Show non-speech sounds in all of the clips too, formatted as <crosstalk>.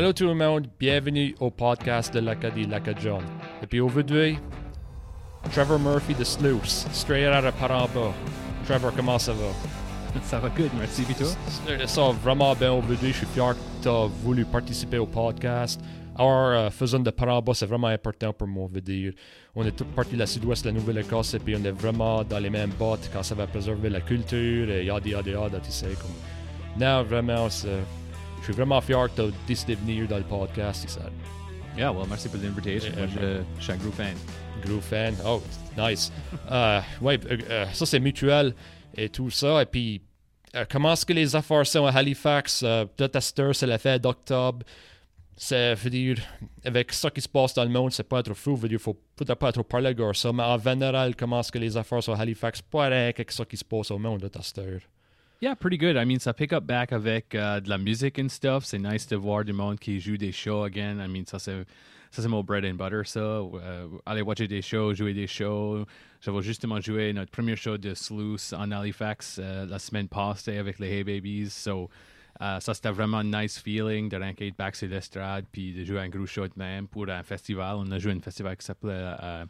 Hello tout le monde, bienvenue au podcast de l'Acadie Lacadjon. Et puis aujourd'hui, Trevor Murphy de Sluice, straight out of Paramba. Trevor, comment ça va? Ça va good, merci, toi? Ça va vraiment bien aujourd'hui, je suis fier que tu as voulu participer au podcast. Alors, euh, faisant de Paramba, c'est vraiment important pour moi, veut dire. On est tous partis de la sud-ouest de la Nouvelle-Écosse et puis on est vraiment dans les mêmes bottes quand ça va préserver la culture et yada yada yada, tu sais. Comme... Non, vraiment, c'est je suis vraiment fier que tu as décidé de venir dans le podcast, Issad. Yeah, well, merci pour l'invitation. Moi, je, je, suis un gros fan. Gros fan. Oh, nice. uh, ouais, uh, ça, c'est mutuel et tout ça. Et puis, uh, comment est-ce que les affaires sont à Halifax? Uh, Peut-être c'est la fête d'octobre. C'est, veux dire, avec ce qui se passe dans le monde, c'est pas trop fou. Veut dire, faut peut-être pas trop parler de ça. Mais en général, comment est-ce que les affaires sont à Halifax? Pas rien avec ce qui se passe au monde, à cette heure. Yeah, pretty good. I mean, ça pick up back avec uh, de la musique and stuff. C'est nice de voir du monde qui joue des shows again. I mean, ça c'est ça c'est mon bread and butter, ça. Uh, aller watcher des shows, jouer des shows. J'avais justement joué notre premier show de Sluice en Halifax uh, la semaine passée avec les Hey Babies. So, uh, ça c'était vraiment nice feeling de être back sur l'estrade puis de jouer un gros show de même pour un festival. On a joué un festival qui s'appelait uh,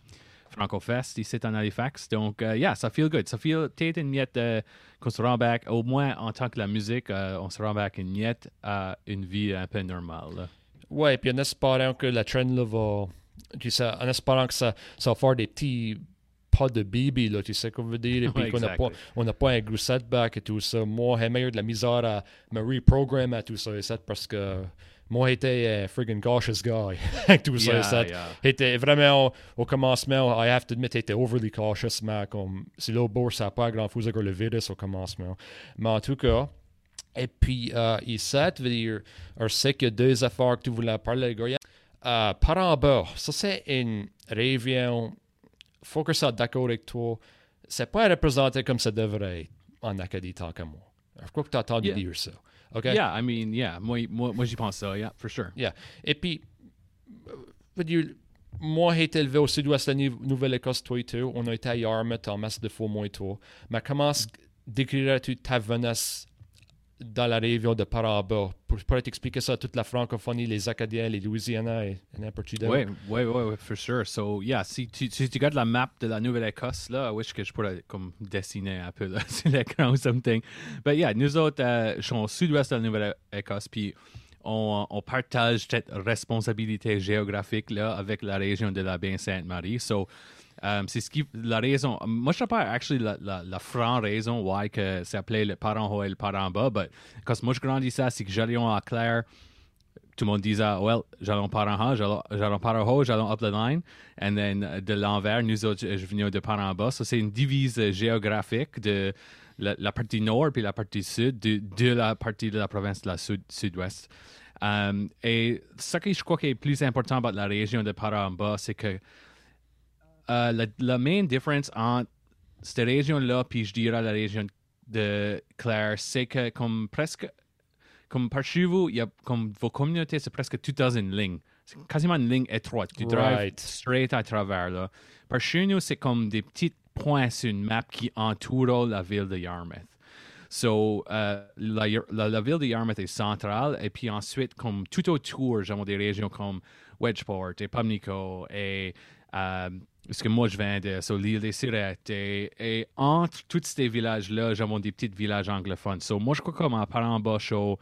FrancoFest ici en Halifax. Donc, uh, yeah, ça feel good. Ça feel peut-être une miette uh, qu'on se rend back, au moins en tant que la musique, uh, on se rend back une miette à une vie un peu normale. Ouais, puis en espérant que la trend là, va. Tu sais, en espérant que ça, ça va faire des petits pas de bibi, là, tu sais qu'on veut dire, et <laughs> puis ouais, qu'on n'a pas, on n'a pas un gros setback et tout ça. Moi, j'ai meilleur de la misère à me reprogrammer à tout ça, et ça, parce que moi, j'étais un uh, friggin' cautious guy <laughs> avec tout yeah, ça. Yeah. J'étais vraiment, au commencement, I have to admit, j'étais overly cautious, mais comme, si l'autre ça n'a pas grand-chose avec le virus au commencement. Mais en tout cas, et puis, euh, ici, veut dire, y a deux affaires que tu voulais parler, gars. Euh, par en bas, ça c'est une réunion, faut que ça d'accord avec toi. C'est pas représenté comme ça devrait être en Acadie tant que moi. Je crois que tu as entendu Yeah. dire ça? Okay? Yeah, I mean, yeah, moi, moi, moi j'y pense ça, yeah, for sure. Yeah. Et puis, veux dire, moi, j'ai été élevé au sud-ouest de la Nou- Nouvelle-Écosse, toi et tout. On a été à Yarmouth en masse de fois, moi et toi. Mais comment décrirais-tu ta jeunesse dans la région de Paramba pour, pour t'expliquer ça toute la francophonie, les Acadiens, les Louisianais et n'importe où Oui, oui, oui, oui, for sure. So, yeah, si tu, si tu regardes la map de la Nouvelle-Écosse, là, wish que je pourrais comme dessiner un peu là, <laughs> sur l'écran ou something. But yeah, nous autres, euh, je suis au sud-ouest de la Nouvelle-Écosse, puis on, on partage cette responsabilité géographique là avec la région de la Baie-Sainte-Marie. So, um, c'est ce qui, la raison, moi je sais pas actually la, la, la franc raison why que c'est appelé le parent haut et le parent bas, but quand moi je grandissais, c'est que j'allais à Claire, tout le monde disait, well, j'allais parent haut, j'allais j'allais parent haut, j'allais up the line, and then euh, de l'envers, nous autres, je venais de parent bas. Ça, c'est une divise euh, géographique de la, partie nord puis la partie sud de, de la partie de la province de la sud, sud-ouest. Et ce que je crois qui est plus important dans la région de Paramba, c'est que euh, la, la main difference entre cette région-là puis je dirais la région de Claire, c'est que comme presque comme par chez vous, y a comme vos communautés, c'est presque tout dans une ligne. C'est quasiment une ligne étroite. Tu drives Right. straight à travers là. Par chez nous, c'est comme des petits points sur une map qui entourent la ville de Yarmouth. So, euh, la, la, la ville de Yarmouth est centrale, et puis ensuite, comme tout autour, j'ai des régions comme Wedgeport et Pamlico et euh, ce que moi je viens de l'île des Sirettes et, entre tous ces villages-là, j'ai des petits villages anglophones. So, moi, je crois comme en parlant bas chaud,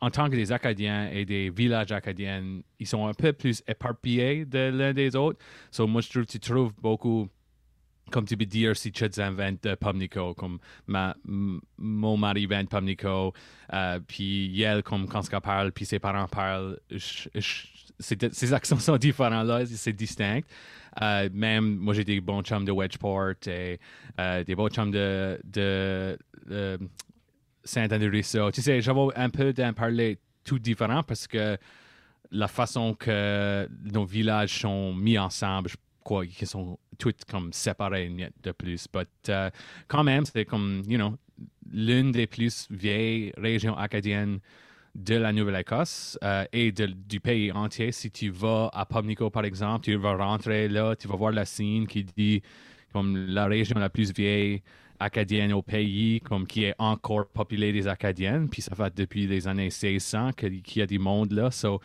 en tant que des Acadiens et des villages acadiens, ils sont un peu plus éparpillés de l'un des autres. So, moi, je trouve tu trouves beaucoup comme tu peux dire si tu inventes de Pamlico, comme ma, mon mari vient de Pamlico, euh, puis elle, comme quand elle parle, puis ses parents parlent, ses accents <laughs> sont différents c'est distinct. Euh, même, moi j'ai des bons chums de Wedgeport et euh, des bons chums de, de, de Saint-André-Ruisseau. Tu sais, j'avais un peu d'en parler tout différent parce que la façon que nos villages sont mis ensemble, je crois qu'ils sont tous comme séparés de plus. But euh, quand même, c'est comme, you know, l'une des plus vieilles régions acadiennes de la Nouvelle-Écosse euh, et du pays entier. Si tu vas à Pubnico, par exemple, tu vas rentrer là, tu vas voir la signe qui dit comme la région la plus vieille acadienne au pays, comme qui est encore populé des Acadiennes, puis ça fait depuis les années 1600 qu'il y a du monde là. So,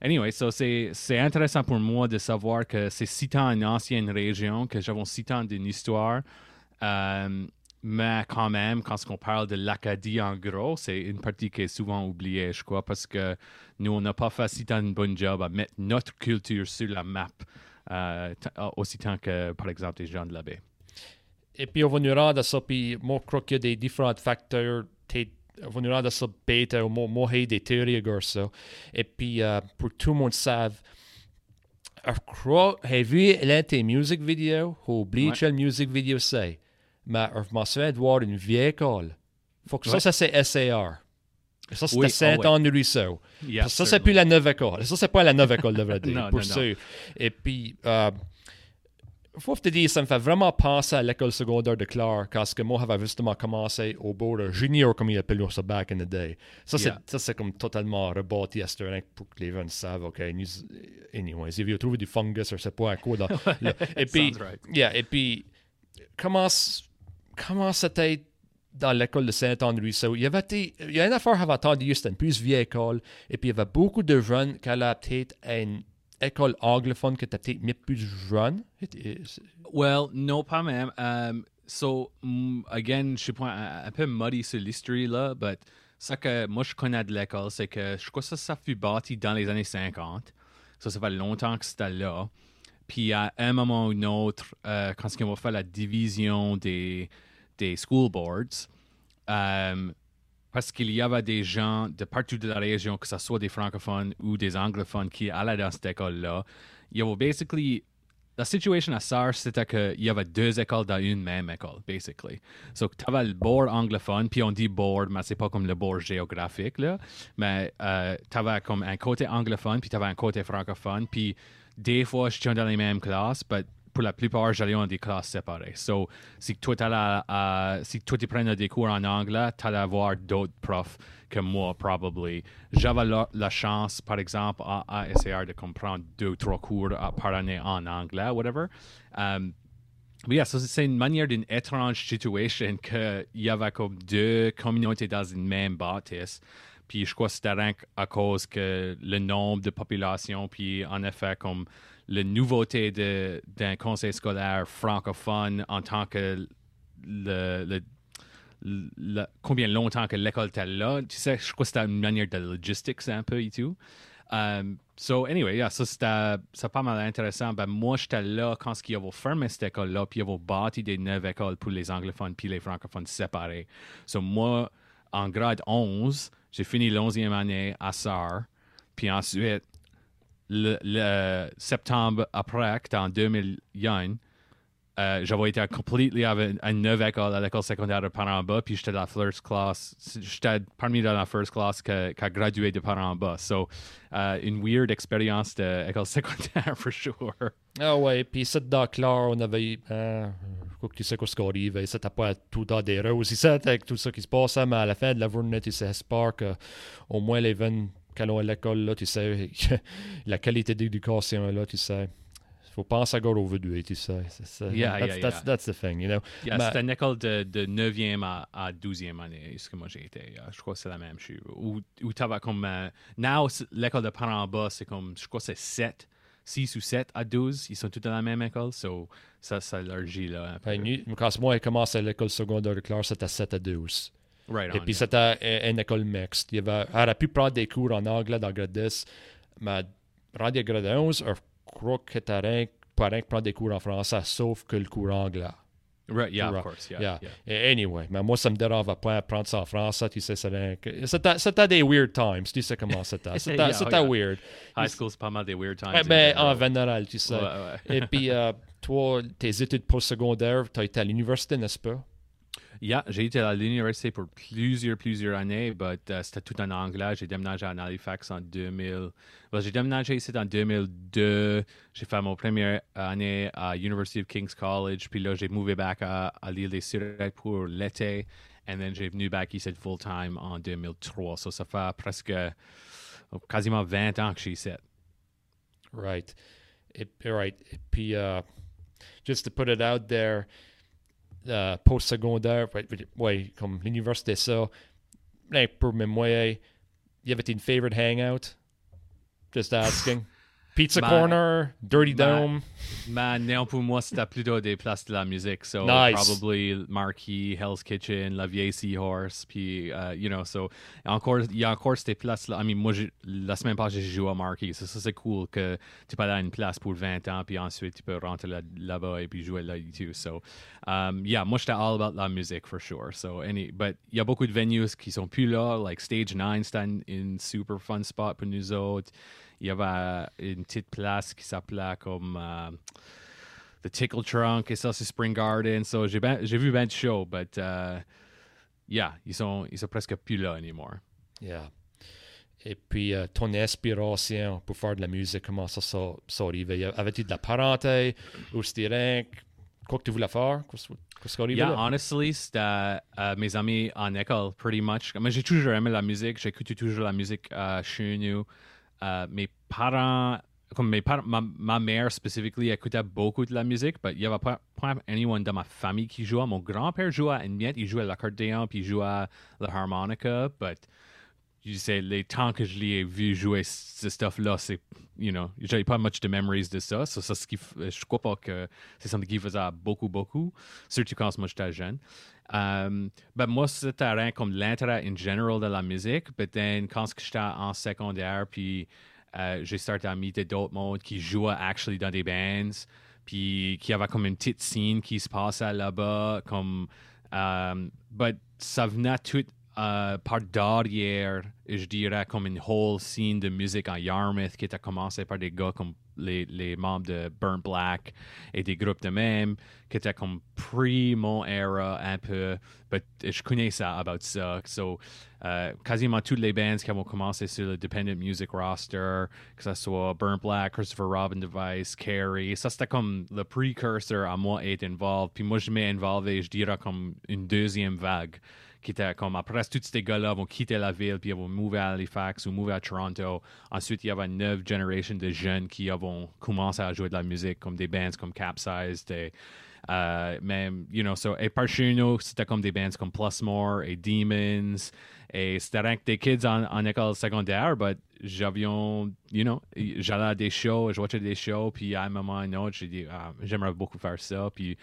anyway, so c'est intéressant pour moi de savoir que c'est si tant une ancienne région, que j'avons si tant d'une histoire. Euh, mais quand même, quand on parle de l'Acadie en gros, c'est une partie qui est souvent oubliée, je crois, parce que nous, on n'a pas fait si tant job à mettre notre culture sur la map, euh, aussi tant que, par exemple, les gens de la baie. Et puis, on va nous rendre ça, puis moi, je crois qu'il y a des différents facteurs. On va nous rendre ça bête, ou moi, j'ai des théories ça. Et puis, uh, pour tout le monde savent, je crois, j'ai vu des music vidéos, j'ai oublié ouais. quelle music vidéo c'est, mais je m'en souviens de voir une vieille école. Faut que ouais. ça, ça c'est SAR. Ça, c'était oui, Saint-Anne-Ruisseau. Oh, yeah, ça, c'est plus la nouvelle école. Ça, c'est pas la nouvelle école, de vrai <laughs> dire, non, pour non, sûr. Et puis, euh, faut te dire, ça me fait vraiment penser à l'école secondaire de Clark, parce que moi, j'avais justement commencé au bord de junior, comme ils appellent ça back in the day. Ça, c'est, Yeah. c'est comme totalement rebâti à Sterling pour que les gens savent, OK, nous, anyways, ils avaient trouvé du fungus, je sais pas à quoi. Dans, <laughs> là. Et <laughs> puis, right. yeah, et puis, comment, comment c'était dans l'école de Saint-Anne-Ruisseau? Il y avait, été- il y a une affaire avant entendu, c'était une plus vieille école, et puis il y avait beaucoup de jeunes qui allaient peut-être à une école anglophone qui était peut-être mieux plus jeune. Well, non, pas même. Um, so, again, je suis un, un peu muddy sur l'histoire là, but ça que moi je connais de l'école, c'est que je crois que ça, ça fut bâti dans les années 50. Ça, ça fait longtemps que c'était là. Puis à un moment ou un autre, euh, quand on va faire la division des, des school boards, euh, parce qu'il y avait des gens de partout de la région, que ce soit des francophones ou des anglophones qui allaient dans cette école-là, il y avait basically la situation à SARS, c'était qu'il y avait deux écoles dans une même école, basically. So, tu avais le board anglophone, puis on dit board, mais c'est pas comme le board géographique, là. Mais euh, tu avais comme un côté anglophone, puis tu avais un côté francophone, puis des fois, je tiens dans les mêmes classes, mais pour la plupart, j'allais dans des classes séparées. So, si toi, si toi, tu prenais des cours en anglais, tu allais avoir d'autres profs que moi, probably. J'avais la, chance, par exemple, à, à essayer de comprendre deux trois cours par année en anglais, whatever. Um, ça, c'est une manière d'une étrange situation <laughs> qu'il y avait comme deux communautés dans une même bâtisse. Puis je crois que c'était à cause que le nombre de population, puis en effet, comme la nouveauté d'un conseil scolaire francophone en tant que le, combien longtemps que l'école était là. Tu sais, je crois que c'était une manière de logistics un peu et tout. Um, so, anyway, yeah, ça c'était pas mal intéressant. Ben, moi, j'étais là quand ils avaient fermé cette école-là, puis ils avaient bâti des neuves écoles pour les anglophones puis les francophones séparés. So, moi, en grade 11, j'ai fini l'11e année à SAR, puis ensuite, le, septembre après, en 2001, euh, j'avais été complètement avec, à neuf écoles, à l'école secondaire par en bas, puis j'étais dans la first class. J'étais parmi dans la first class qui a gradué de par en bas. So, euh, une weird expérience d'école <laughs> secondaire, for sure. Ah ouais, puis cette doc-là, on avait. Euh, je crois que tu sais quoi ce qui arrive, et c'était pas tout dans des roses. Ici, avec tout ça qui se passe, hein, mais à la fin de la journée, tu sais pas qu'au moins les 20 qu'allons à l'école, là, tu sais, <laughs> la qualité d'éducation, là, tu sais. Faut penser à go over du, tu sais. C'est, yeah, that's, yeah, that's, yeah. that's, the thing, you know. c'est une école de, de 9e à, à, 12e année, ce que moi j'ai été. Ah, je crois que c'est la même chose. Où, où tu vas comme. Euh, now, l'école de parents en bas, c'est comme, je crois que c'est 7. 6 ou 7 à 12, ils sont tous dans la même école, so, ça, ça leur là. Un ben, peu. Ben, quand moi, j'ai commencé à l'école secondaire de classe, c'était 7 à 12 right Et puis c'était une école mixte. Il avait, elle aurait pu prendre des cours en anglais dans grade 10, mais rendu à grade 11, je crois que t'as rien, pas rien que prendre des cours en français, sauf que le cours anglais. Right, yeah, Right. of course. Yeah, Yeah. yeah. Et Anyway, mais moi, ça me dérange pas apprendre ça en français, tu sais, C'était des weird times, tu sais comment c'était. <laughs> C'était Yeah, yeah. weird. High school, c'est pas mal des weird times. Ben, en général, tu sais. Ouais, ouais. Et puis, euh, toi, tes études postsecondaires, tu as été à l'université, n'est-ce pas? Yeah, j'ai été à l'université pour plusieurs, plusieurs années, but euh, c'était tout en anglais. J'ai déménagé en Halifax en 2000. Well, j'ai déménagé ici en 2002. J'ai fait mon première année à University of King's College. Puis là, j'ai moved back à, à l'île des Sirènes pour l'été. And then j'ai venu back ici full-time en 2003. So, ça fait presque oh, quasiment 20 ans que je suis ici. Right. Et, right. Et puis, uh, just to put it out there, euh, post-secondaire, ouais, ouais, comme l'université, ça, un peu même moi, y avait une favorite hangout? Just asking. Pizza Ma- Corner, Dirty ma- Dome. Mais non, pour moi, c'était plutôt des places de la musique. So, Nice. probably Marquis, Hell's Kitchen, La Vieille Seahorse, puis, uh, you know, so, encore, il y a encore ces places-là. I mean, moi, j'ai- la semaine passée, j'ai joué à Marquis. So, ça, c'est cool que tu peux aller à une place pour 20 ans, puis ensuite, tu peux rentrer là- là-bas et puis jouer là, too. So, um, yeah, moi, j'étais all about la musique, for sure. So, any, but il y a beaucoup de venues qui sont plus là, like Stage 9, c'était une super fun spot pour nous autres. Il y avait une petite place qui s'appelait comme euh, The Tickle Trunk, et ça, c'est Spring Garden. So, j'ai, ben- j'ai vu ben de shows, but uh, yeah, ils sont, ils sont presque plus là anymore. Yeah. Et puis, euh, ton inspiration pour faire de la musique, comment ça, ça, ça arrivait? Avais-tu de la parenté ou c'était rien? Quoi que tu voulais faire? Qu'est-ce qu'est-ce qui arrivait Yeah, là? honestly, c'était euh, mes amis en école, pretty much. Mais j'ai toujours aimé la musique. J'écoutais toujours la musique euh, chez nous. Euh, mes parents, comme mes parents, ma, ma mère spécifiquement écoutait beaucoup de la musique, mais il n'y avait pas, pas anyone dans ma famille qui jouait. Mon grand-père jouait à une miette, il jouait à l'accordéon, puis il jouait à la harmonica, but je sais, les temps que je l'ai vu jouer ce stuff-là, c'est, you know, j'avais pas much de memories de ça. So, ça, ce qui, je crois pas que c'est something qui faisait beaucoup, beaucoup, surtout quand moi j'étais jeune. Um, ben moi, c'était rien comme l'intérêt in general de la musique, but then quand j'étais en secondaire, puis euh, j'ai starté à meeter d'autres mondes qui jouaient actually dans des bands, puis qui avait comme une petite scene qui se passait là-bas, comme, um, ça venait tout euh, par derrière, je dirais, comme une whole scene de musique en Yarmouth qui était commencée par des gars comme les, membres de Burnt Black et des groupes de même qui étaient comme pre-mon era un peu. But je connais ça about ça. So, euh, quasiment toutes les bands qui ont commencé sur le Dependent Music roster, que ce soit Burnt Black, Christopher Robin Device, Carrie, ça c'était comme le precursor à moi être involved. Puis moi, je m'ai involvé, je dirais, comme une deuxième vague qui était comme après tous ces gars-là vont quitter la ville puis ils vont mouver à Halifax ou à Toronto. Ensuite, il y avait une neuve génération de jeunes qui vont commencé à jouer de la musique comme des bands comme Capsize, euh, même, you know, so, et par chez nous, c'était comme des bands comme Plusmore et Demons. Et c'était rien que des kids en, école secondaire, but j'avions, you know, j'allais à des shows, je watchais des shows, puis à un moment ou j'ai dit, ah, j'aimerais beaucoup faire ça. Puis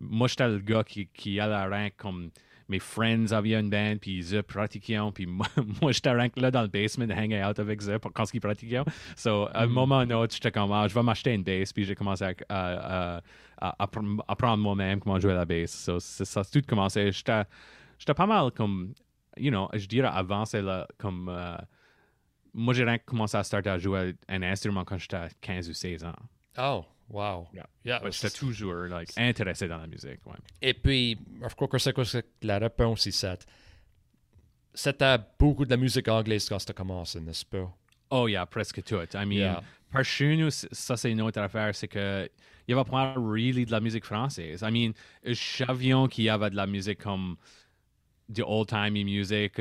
moi, j'étais le gars qui, qui allait rien comme mes friends avaient une band, puis ils pratiquaient, puis moi, <laughs> moi j'étais là dans le basement, hanging out avec eux quand ils pratiquaient. So, à un moment ou un autre, j'étais comme, ah, je vais m'acheter une bass, puis j'ai commencé à, à, à- à appre- apprendre moi-même comment jouer la bass. So, ça a tout commencé. J'étais pas mal comme, you know, je dirais avant, c'est là, comme, euh, moi j'ai rien commencé à starter à jouer un instrument quand j'étais à 15 ou 16 ans. Oh, wow. Yeah. Yeah, Ouais, J'étais c'est- toujours like, intéressé dans la musique. Ouais. Et puis, je crois que c'est quoi la réponse ici. C'était beaucoup de la musique anglaise quand ça commencé, n'est-ce pas? Oh yeah, presque tout. I mean, Yeah. par chez nous, ça c'est une autre affaire, c'est que il y avait pas really de la musique française. I mean, je savions qu'il y avait de la musique comme de old-timey music,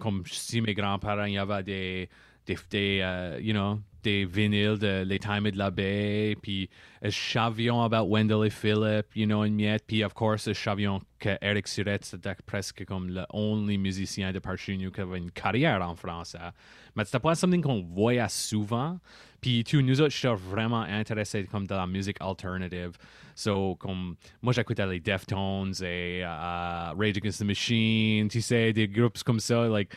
comme si mes grands-parents, il y avait des, des, des euh, you know, des vinyles de Les Times de la Baie, puis euh, je savions about Wendell et Philip, you know, une miette, puis of course, je savions que Eric Surette, c'était presque comme le only musicien de par chez nous qui avait une carrière en français. Mais c'était pas something qu'on voyait souvent. Puis tout, nous autres, j'étais vraiment intéressés comme dans la musique alternative. So, comme, moi, j'écoutais les Deftones et euh, Rage Against the Machine, tu sais, des groupes comme ça, like,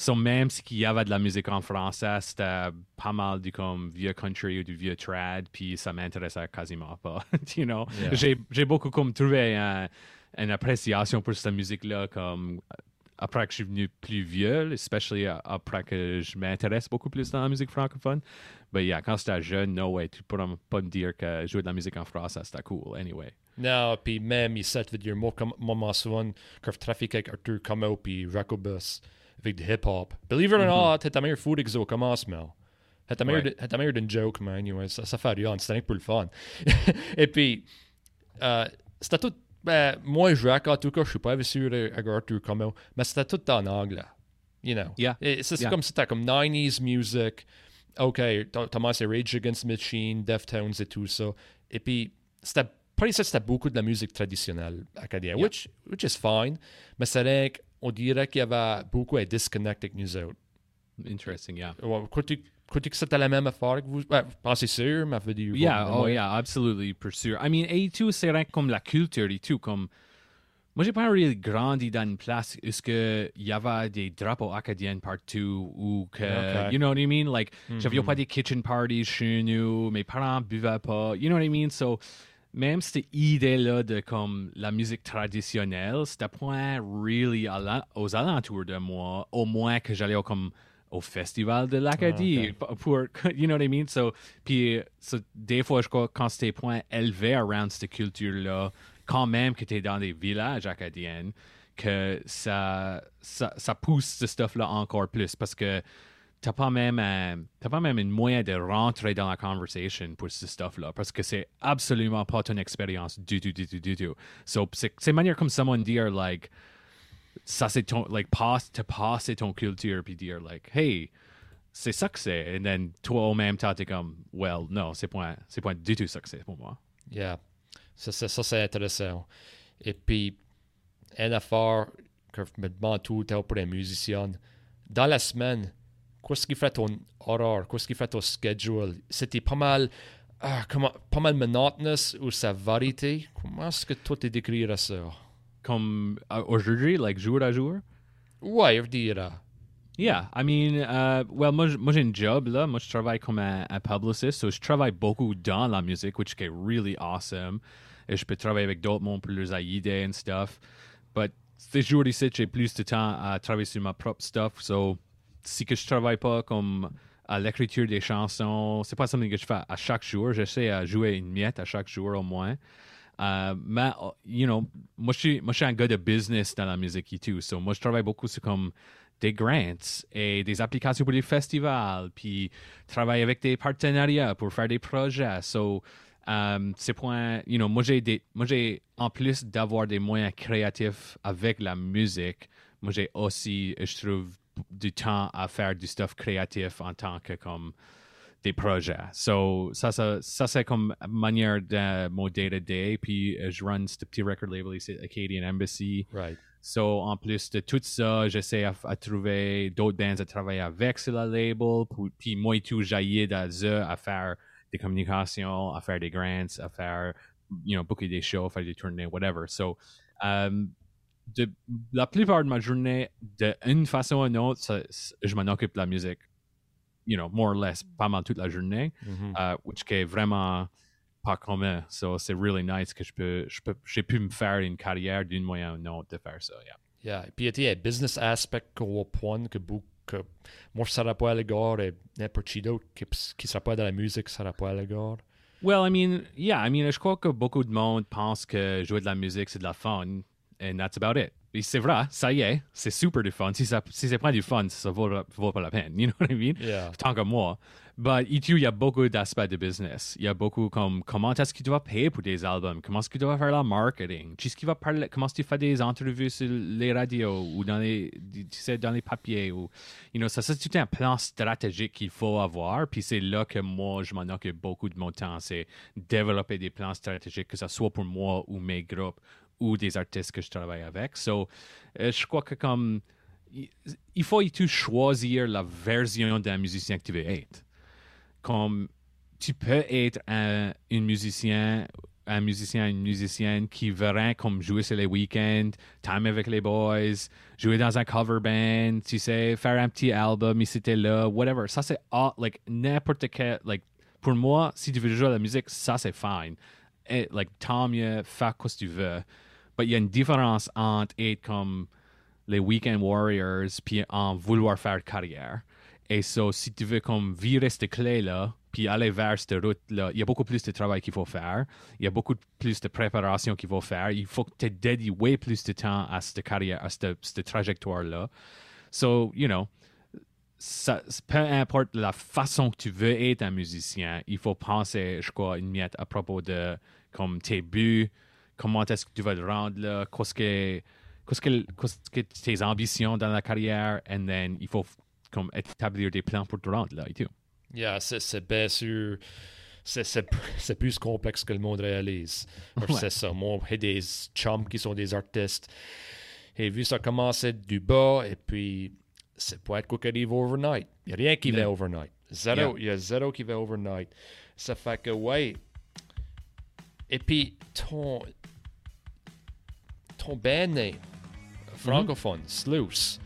So, même s'il y avait de la musique en français, c'était pas mal du comme vieux country ou du vieux trad, puis ça m'intéressait quasiment pas. <laughs> you know? Yeah. J'ai, j'ai beaucoup comme trouvé un- une appréciation pour cette musique-là comme après que je suis venu plus vieux, especially uh, après que je m'intéresse beaucoup plus dans la musique francophone. Mais yeah, quand j'étais jeune, no way, tu pourras pas me dire que jouer de la musique en français, c'était cool, anyway. Non, puis même, il s'est dire, moi, comme moi, souviens, que je trafiquais avec Arthur Como puis Jacobus avec du hip-hop. Believe it or not, c'est ta meilleure food exo commencement. C'est ta meilleure c'est d'une joke, man. Anyway, ça, ça fait rien, c'était rien pour le fun. <laughs> Et puis, euh, c'était tout. Ben, moi, je rack en tout cas, je suis pas sûr Como, mais c'était tout en anglais. You know? Yeah. Et c'est Yeah. comme c'était comme 90s music. OK, t'as commencé Rage Against the Machine, Deftones et tout ça. Et puis, c'était Paris, ça, c'était beaucoup de la musique traditionnelle acadienne, which, which is fine. Mais c'est vrai qu'on dirait qu'il y avait beaucoup à disconnect avec nous autres. Interesting, yeah. Crois-tu que c'était la même affaire que vous? C'est sûr, mais fait du. Yeah, bon, oh ouais. yeah, absolutely, pour sûr. I mean, et tout, c'est rien comme la culture et tout, comme... Moi, j'ai pas really grandi dans une place où il y avait des drapeaux acadiens partout ou que, Okay. you know what I mean? Like, j'avais pas des kitchen parties chez nous, mes parents buvaient pas, you know what I mean? So, même cette idée-là de comme la musique traditionnelle, c'était point really la- aux alentours de moi, au moins que j'allais au, comme au festival de l'Acadie Ah, pour, <laughs> you know what I mean? So, puis, so, des fois, je crois, quand c'était point élevé around cette culture-là, quand même que tu es dans des villages acadiens, que ça, ça, ça pousse ce stuff-là encore plus parce que t'as pas même un- t'as pas même une moyen de rentrer dans la conversation pour ce stuff-là parce que c'est absolument pas ton expérience du tout, du tout, du tout. So, c'est manière comme someone dire, like, ça c'est ton, like, passe, te passer ton culture puis dire, like, hey, c'est ça que c'est. Et then, toi, au même temps, t'es comme, well, non, c'est point, c'est point du tout ça que c'est pour moi. Yeah. Ça, ça, ça, c'est intéressant. Et puis, une affaire que je me demande tout le temps pour les musiciens. Dans la semaine, qu'est-ce qui fait ton horaire? Qu'est-ce qui fait ton schedule? C'était pas mal, ah, comment, pas mal monotonous ou sa variété? Comment est-ce que toi tu décrirais ça? Comme euh, aujourd'hui, like, jour à jour? Ouais, je dirais. Yeah, I mean, uh, well, moi, moi j'ai un job là. Moi, je travaille comme un, un publicist, so je travaille beaucoup dans la musique, which is really awesome. Et je peux travailler avec d'autres mondes pour les idées and stuff. But ces jours ici, j'ai plus de temps à travailler sur ma propre stuff. So, si que je travaille pas comme à l'écriture des chansons, c'est pas something que je fais à chaque jour. J'essaie à jouer une miette à chaque jour au moins. Euh, mais, uh, you know, moi je, suis, moi, je un gars de business dans la musique et tout. So, moi, je travaille beaucoup sur comme des grants et des applications pour les festivals, puis travailler avec des partenariats pour faire des projets. So, euh, c'est point, you know, moi, j'ai moi, j'ai, en plus d'avoir des moyens créatifs avec la musique, moi, j'ai aussi, je trouve, du temps à faire du stuff créatif en tant que comme des projets. So, ça, ça, ça c'est comme manière de mon day-to-day. Puis, euh, je run ce petit record label ici, Acadian Embassy. Right. So, en plus de tout ça, j'essaie à, à trouver d'autres bands à travailler avec sur le label. Puis, puis moi et tout, j'aille dans eux à faire des communications, à faire des grants, à faire, you know, booker des shows, faire des tournées, whatever. So, um, de, la plupart de ma journée, d'une façon ou d'une autre, ça- je m'en occupe de la musique, you know, more or less, pas mal toute la journée, Mhm. uh, which est vraiment pas commun. So, c'est really nice que je peux, je peux, j'ai pu me faire une carrière d'une moyen ou d'une autre de faire ça, yeah. Yeah. Puis il y a un business aspect au point que beaucoup que moi je serais pas à l'égard et n'importe qui d'autre qui, qui serait pas dans la musique serait pas à l'égard. Well, I mean, yeah, I mean, je crois que beaucoup de monde pense que jouer de la musique, c'est de la fun, and that's about it. Et c'est vrai, ça y est, c'est super du fun. Si ça, si ça prend du fun, ça vaut, vaut pas la peine, <laughs> you know what I mean? Yeah. Tant que moi. But il y a beaucoup d'aspects de business. Il y a beaucoup comme comment est-ce qu'il doit payer pour des albums, comment est-ce qu'il doit faire le marketing, qu'est-ce qu'il va parler, comment est-ce qu'il fait des entrevues sur les radios ou dans les, tu sais, dans les papiers ou, you know, ça c'est tout un plan stratégique qu'il faut avoir. Puis c'est là que moi, je m'en occupe beaucoup de mon temps, c'est développer des plans stratégiques, que ce soit pour moi ou mes groupes ou des artistes que je travaille avec. So, euh, je crois que comme il faut tout choisir la version d'un musicien que tu veux être comme tu peux être un, une musicien, un musicien, une musicienne qui verrait comme jouer sur les week-ends, time avec les boys, jouer dans un cover band, tu sais, faire un petit album ici et là, whatever. Ça, c'est like, n'importe quel, like, pour moi, si tu veux jouer à la musique, ça, c'est fine. Et, like, tant mieux, fais ce que tu veux. Mais il y a une différence entre être comme les Weekend Warriors puis en vouloir faire carrière. Et so, si tu veux comme virer cette clé-là, puis aller vers cette route-là, il y a beaucoup plus de travail qu'il faut faire. Il y a beaucoup plus de préparation qu'il faut faire. Il faut que tu dédies way plus de temps à cette carrière, à cette, trajectoire-là. So, you know, ça, peu importe la façon que tu veux être un musicien, il faut penser, je crois, une miette à propos de comme tes buts, comment est-ce que tu vas le rendre là, qu'est-ce que, qu'est-ce que, qu'est-ce que tes ambitions dans la carrière, and then il faut comme établir des plans pour te rendre là et tout. Yeah, c'est, c'est bien sûr. c'est, c'est, c'est plus complexe que le monde réalise. Alors, Ouais. C'est ça. Moi, j'ai des chums qui sont des artistes. Et vu ça commençait du bas, et puis c'est pas être quoi qui arrive overnight. Il n'y a rien qui va Non. overnight. Zéro, Yeah. il y a zéro qui va overnight. Ça fait que, ouais. Et puis, ton, ton name, francophone, Sluice,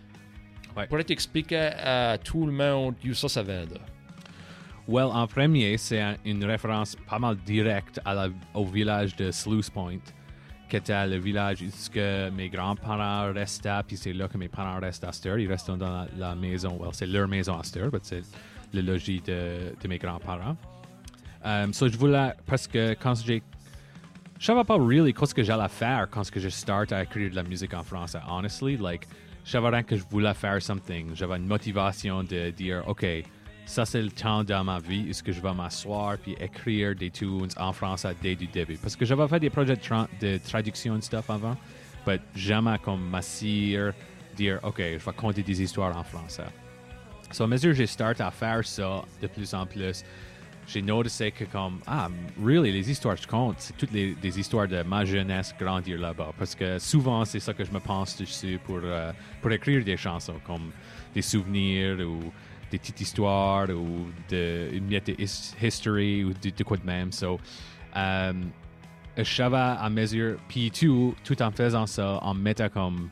Ouais. pourrais t'expliquer à tout le monde où ça, ça vient de? Well, en premier, c'est un- une référence pas mal directe à la- au village de Sluice Point, qui était le village où mes grands-parents restaient, puis c'est là que mes parents restent à Stur. Ils restent dans la, la maison, well, c'est leur maison à Stur, mais c'est le logis de, de mes grands-parents. Um, so je voulais, parce que quand j'ai... Je savais pas really qu'est-ce que j'allais faire quand que je start à écrire de la musique en français. Honestly, like, je savais rien que je voulais faire something. J'avais une motivation de dire, OK, ça c'est le temps dans ma vie où ce que je vais m'asseoir puis écrire des tunes en français dès du début. Parce que j'avais fait des projets de, tra- de traduction et stuff avant, mais jamais comme m'assire, dire, OK, je vais conter des histoires en français. So, à mesure que j'ai start à faire ça de plus en plus, j'ai noté que comme, ah, really, les histoires que je compte, c'est toutes les, histoires de ma jeunesse grandir là-bas. Parce que souvent, c'est ça que je me pense dessus pour, euh, pour écrire des chansons, comme des souvenirs ou des petites histoires ou de, une miette history ou de, de quoi de même. So, euh, je à mesure, puis tout, tout en faisant ça, en mettant comme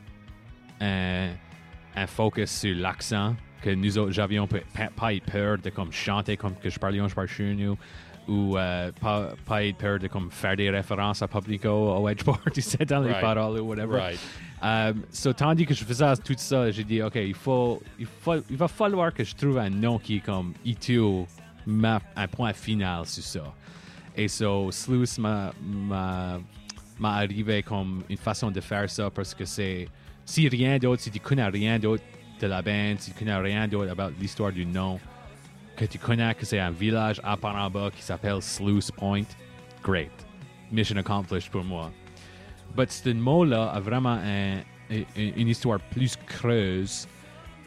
un focus sur l'accent, que nous autres, j'avions pas, eu peur de comme chanter comme que je parlais par chez nous, ou euh, pas, pas eu peur de comme faire des références à Publico au Edgeport, <laughs> tu sais, dans les Right. paroles ou whatever. Right. Um, so, tandis que je faisais tout ça, j'ai dit, OK, il, faut, il, faut, il va falloir que je trouve un nom qui est comme E2, ma- un point final sur ça. Et so, Sluice m'a, m'a, m'a arrivé comme une façon de faire ça parce que c'est, si rien d'autre, si tu connais rien d'autre de la band, si tu connais rien d'autre about l'histoire du nom, que tu connais que c'est un village à bas qui s'appelle Sluice Point, great. Mission accomplished pour moi. But ce mot-là a vraiment un- un- une histoire plus creuse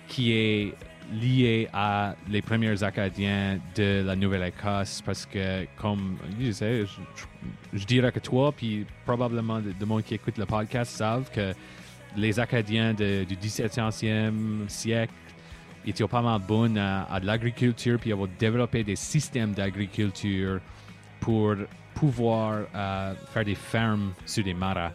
qui est liée à les premiers Acadiens de la Nouvelle-Écosse parce que, comme je sais, je, dirais que toi, puis probablement le le monde qui écoute le podcast savent que les Acadiens du 17e siècle étaient pas mal bons à, l'agriculture, puis ils ont développé des systèmes d'agriculture pour pouvoir euh, faire des fermes sur des marais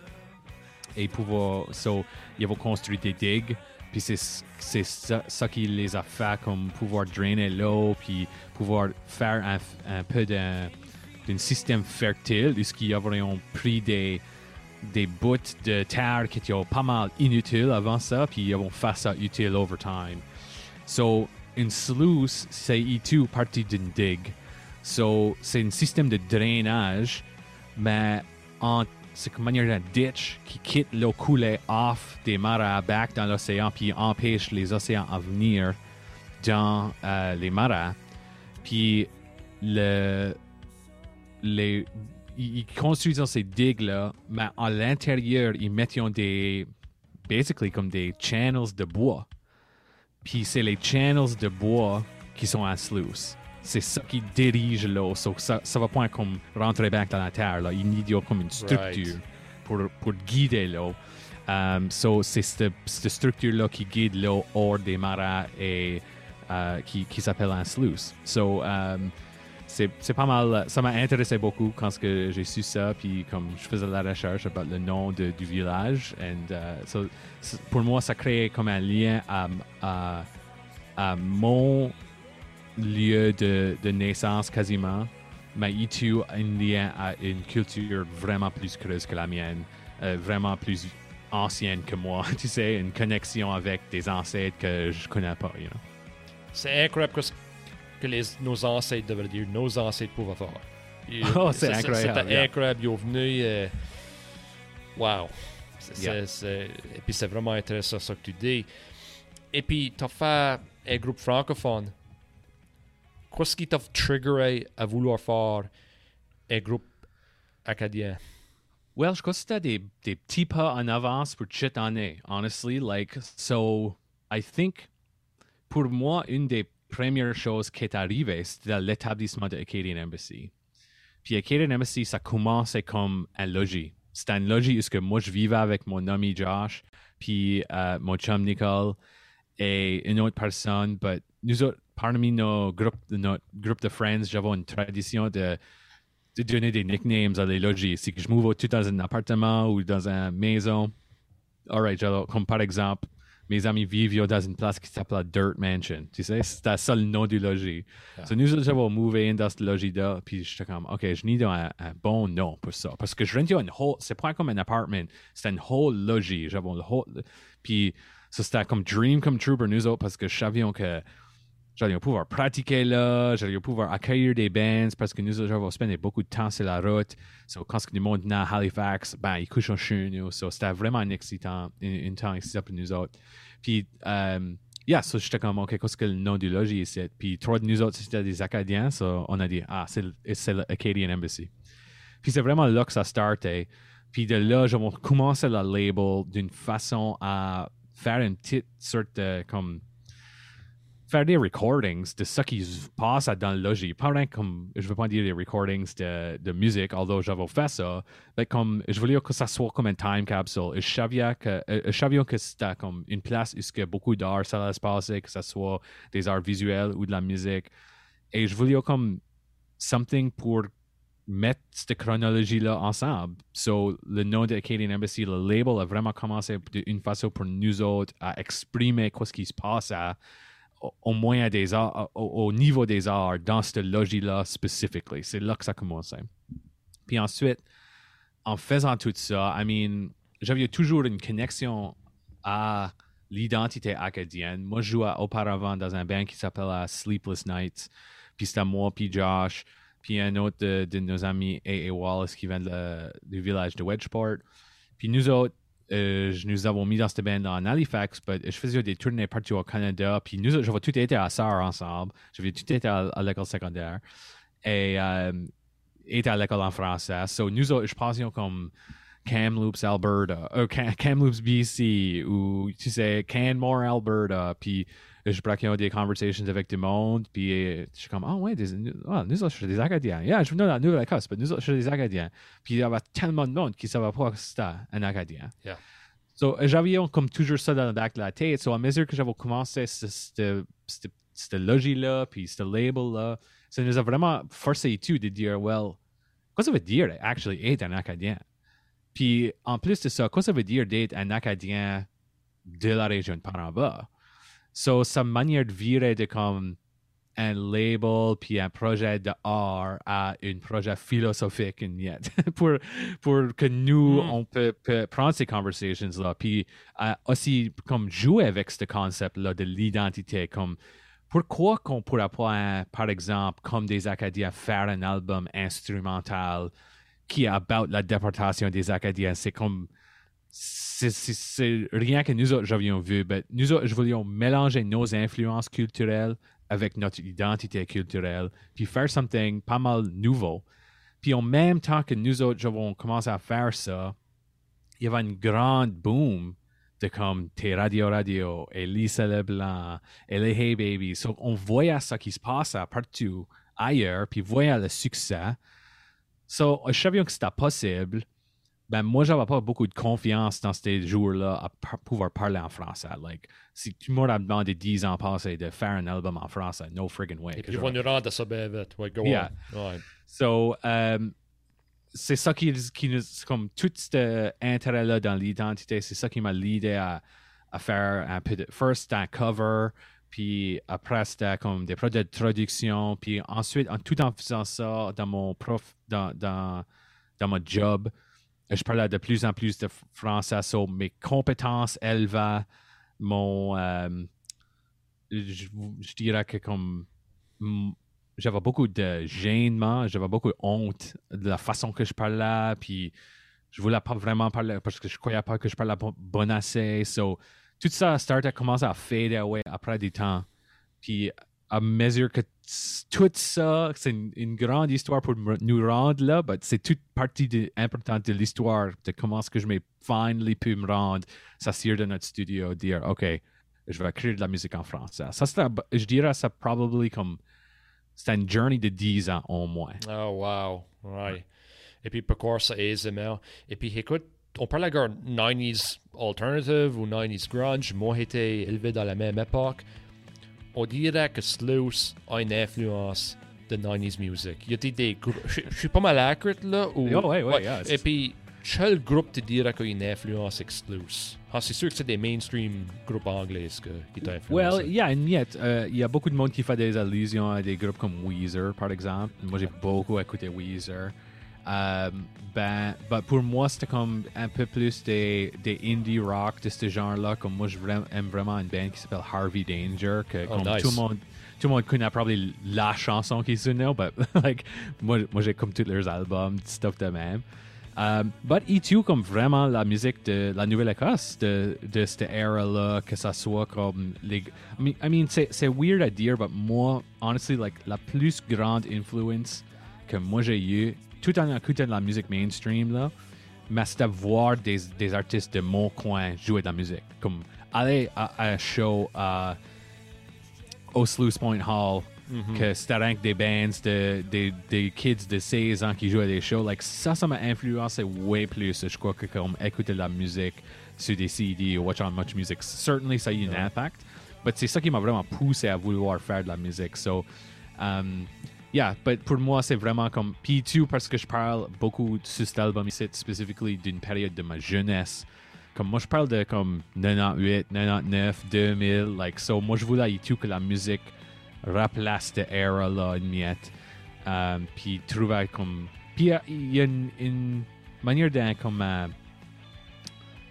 et pouvoir so, ils vont construire des digues puis c'est ça, ça qui les a fait comme pouvoir drainer l'eau puis pouvoir faire un, un peu d'un système fertile où qu'ils auraient pris des des bouts de terre qui étaient pas mal inutiles avant ça puis ils vont faire ça utile over time so une sluice c'est tout partie d'une digue So, c'est un système de drainage, mais en, c'est comme manière d'un ditch qui quitte l'eau coulée off des marais back dans l'océan, puis empêche les océans à venir dans euh, les marais. Puis, le, les, ils construisent ces digues-là, mais à l'intérieur, ils mettent des, basically comme des channels de bois. Puis c'est les channels de bois qui sont à sluice. C'est ça qui dirige l'eau. So, ça, ça va pas comme rentrer back dans la terre. Là. Il y a comme une structure Right. pour, pour guider l'eau. Um, so, c'est cette, cette structure-là qui guide l'eau hors des marais et euh, qui, qui s'appelle un sluice. So, um, c'est pas mal. Ça m'a intéressé beaucoup quand j'ai su ça, puis comme je faisais la recherche sur le nom de- du village. And, uh, so, c'est- pour moi, ça crée comme un lien à, à, mon lieu de, de naissance quasiment, mais il tue un lien à une culture vraiment plus creuse que la mienne, euh, vraiment plus ancienne que moi, <laughs> tu sais, une connexion avec des ancêtres que je connais pas, you know. C'est incroyable que, les, nos ancêtres devraient dire, nos ancêtres pouvaient faire. <laughs> Oh, c'est ça- ça- incroyable, C'était yeah. incroyable. Ils ont venu. euh, wow. C'est- Yeah. c'est- c'est- et puis c'est vraiment intéressant ce que tu dis. Et puis, tu as fait un groupe francophone. Qu'est-ce qui t'a triggeré à vouloir faire un groupe acadien? Well, je crois que c'était des, des petits pas en avance pour cette année, honestly. Like, so, I think, pour moi, une des premières choses qui est arrivée, c'était l'établissement de Acadian Embassy. Puis Acadian Embassy, ça commençait comme un logis. C'était un logis où que moi, je vivais avec mon ami Josh, puis euh, mon chum Nicole et une autre personne. Mais nous autres, parmi nos groupes, notre groupe de friends, j'avais une tradition de, donner des nicknames à les logis. Si je m'ouvre tout dans un appartement ou dans une maison, alright, comme par exemple, mes amis vivent dans une place qui s'appelle Dirt Mansion. Tu sais, c'était ça le nom du logis. Yeah. So, nous avons move dans ce logis-là, puis j'étais comme, OK, je need un, un, bon nom pour ça. Parce que je rentais une whole, c'est pas comme un appartement, c'était un whole logis. J'avais le whole, puis ça, c'était comme dream come true pour nous autres parce que je savais que j'allais pouvoir pratiquer là, j'allais pouvoir accueillir des bands parce que nous avons spendé beaucoup de temps sur la route. So, quand le monde venait à Halifax, ben, ils couchent chez nous. So, c'était vraiment un excitant, un, temps excitant pour nous autres. Puis, um, yeah, so j'étais comme, OK, qu'est-ce que le nom du logis ici? Puis, trois de nous autres, c'était des Acadiens. So, on a dit, ah, c'est l'Acadian Embassy. Puis, c'est vraiment là que ça startait. Puis, de là, j'ai commencé le label d'une façon à faire une petite sorte de, comme, faire des recordings de ce qui se passe dans le logis. Pas rien comme, je veux pas dire des recordings de, de musique, although j'avais fait ça, mais comme, je voulais que ça soit comme une time capsule. Et je savais que, savais que c'était comme une place où que beaucoup d'art ça allait se passer, que ce soit des arts visuels ou de la musique. Et je voulais comme something pour mettre cette chronologie-là ensemble. So, le nom de Acadian Embassy, le label a vraiment commencé d'une façon pour nous autres à exprimer ce qui se passe au des arts, au, au, niveau des arts, dans ce logis-là spécifiquement. C'est là que ça commence. Puis ensuite, en faisant tout ça, I mean, j'avais toujours une connexion à l'identité acadienne. Moi, je jouais auparavant dans un band qui s'appelle Sleepless Nights. Puis c'était moi, puis Josh, puis un autre de, de nos amis, A.A. Wallace, qui vient du village de Wedgeport. Puis nous autres, euh, nous avons mis dans cette band en Halifax, mais je faisais des tournées partout au Canada, puis nous, j'avais tout été à SAR ensemble, j'avais tout été à, l'école secondaire, et euh, à l'école en français. So, nous, je pensions comme Kamloops, Alberta, ou Kamloops, BC, ou tu sais, Canmore, Alberta, puis je braquais des conversations avec du monde, puis je suis comme, ah oh, ouais, des, oh, nous autres, je suis des Acadiens. Yeah, je venais de la Nouvelle-Écosse, mais nous autres, je suis des Acadiens. Puis il y avait tellement de monde qui ne savait pas que c'était un Acadien. Yeah. So, j'avais comme toujours ça dans le bac de la tête. So, à mesure que j'avais commencé ce logis-là, puis ce label-là, ça nous a vraiment forcé tout de dire, well, quoi ça veut dire, actually, être un Acadien? Puis, en plus de ça, quoi ça veut dire d'être un Acadien de la région de Paramba? So, sa manière de virer de comme un label puis un projet d'art à un projet philosophique <laughs> pour, pour que nous, mm. on peut, peut, prendre ces conversations-là, puis uh, aussi comme jouer avec ce concept-là de l'identité, comme pourquoi qu'on pourrait pas, par exemple, comme des Acadiens, faire un album instrumental qui est about la déportation des Acadiens? C'est comme c'est rien que nous autres avions vu. Mais nous autres, voulions mélanger nos influences culturelles avec notre identité culturelle, puis faire something pas mal nouveau. Puis en même temps que nous autres avons commencé à faire ça, il y avait une grande boom de comme tes radio radio et Lisa Leblanc les Hey Babies. So, on voyait ça qui se passe partout ailleurs, puis voyait le succès. So, je savais que c'était possible ben moi, j'avais pas beaucoup de confiance dans ces jours-là à pouvoir parler en français. Like, si tu m'aurais demandé 10 ans passés de faire un album en français, no friggin' way. Et puis, ils vont nous rendre ça bien vite. Ouais, go yeah. on. Ouais. So, um, c'est ça qui, qui nous, comme tout cet intérêt-là dans l'identité, c'est ça qui m'a l'idée à, à faire un peu de, first un cover, puis après c'était comme des projets de traduction, puis ensuite, en, tout en faisant ça dans mon prof, dans, dans, dans mon job, je parlais de plus en plus de français sur mes compétences élevées, mon. Euh, je, dirais que comme. J'avais beaucoup de gênement, j'avais beaucoup de honte de la façon que je parlais, puis je voulais pas vraiment parler parce que je croyais pas que je parlais bon assez. So, tout ça a à commencer à fade away après du temps. Puis à mesure que tout ça, c'est une, grande histoire pour nous rendre là, mais c'est toute partie importante de l'histoire de comment est-ce que je m'ai finally pu me rendre, s'asseoir dans notre studio, dire, OK, je vais écrire de la musique en français. Ça, je dirais, ça probablement comme c'était une journey de 10 ans au moins. Oh, wow. Et puis, pourquoi ça aisément. Et puis, écoute, on parle de 90s alternative ou 90s grunge. Moi, j'étais élevé dans la même époque. On dirait que Sluice a une influence de 90s music. Il y a des groupes. Je suis pas mal accurate là. Ou, Oh, ouais, ouais, yeah, Et puis, quel groupe te dirait qu'il y a une influence avec Sluice? Ah, c'est sûr que c'est des mainstream groupes anglais que, qui t'ont influencé. Well, yeah, and yet, euh, il y a beaucoup de monde qui fait des allusions à des groupes comme Weezer, par exemple. Moi, j'ai beaucoup écouté Weezer. Euh, ben, ben, pour moi, c'était comme un peu plus des, des indie rock de ce genre-là. Comme moi, je vra- aime vraiment une band qui s'appelle Harvey Danger, que Oh, comme nice. tout le monde. Tout le monde connaît probablement la chanson qui sonne, but <laughs> like, moi, moi j'ai comme tous leurs albums, stuff de même. Um, but E2, comme vraiment la musique de la Nouvelle-Écosse, de, de cette era-là, que ça soit comme les. I mean, I mean c'est, weird à dire, but moi, honestly, like, la plus grande influence que moi j'ai eu, tout en écoutant de la musique mainstream, là, mais c'était voir des, des artistes de mon coin jouer de la musique. Comme aller à, à un show à, au Sluice Point Hall, que c'était rien que des bands, de, des, des kids de 16 ans qui jouaient à des shows. Like, ça, ça m'a influencé way plus, je crois, que comme écouter de la musique sur des CD ou watch on much music. Certainly, ça a eu un impact. Mais c'est ça qui m'a vraiment poussé à vouloir faire de la musique. So, um, yeah, but pour moi, c'est vraiment comme P2 parce que je parle beaucoup sur cet album ici, spécifiquement d'une période de ma jeunesse. Comme moi, je parle de comme 98, 99, 2000. Like, so, moi, je voulais à E2 que la musique replace cette era-là une miette. Um, puis trouver comme. Puis euh, il y a une, une manière d'un comme. euh,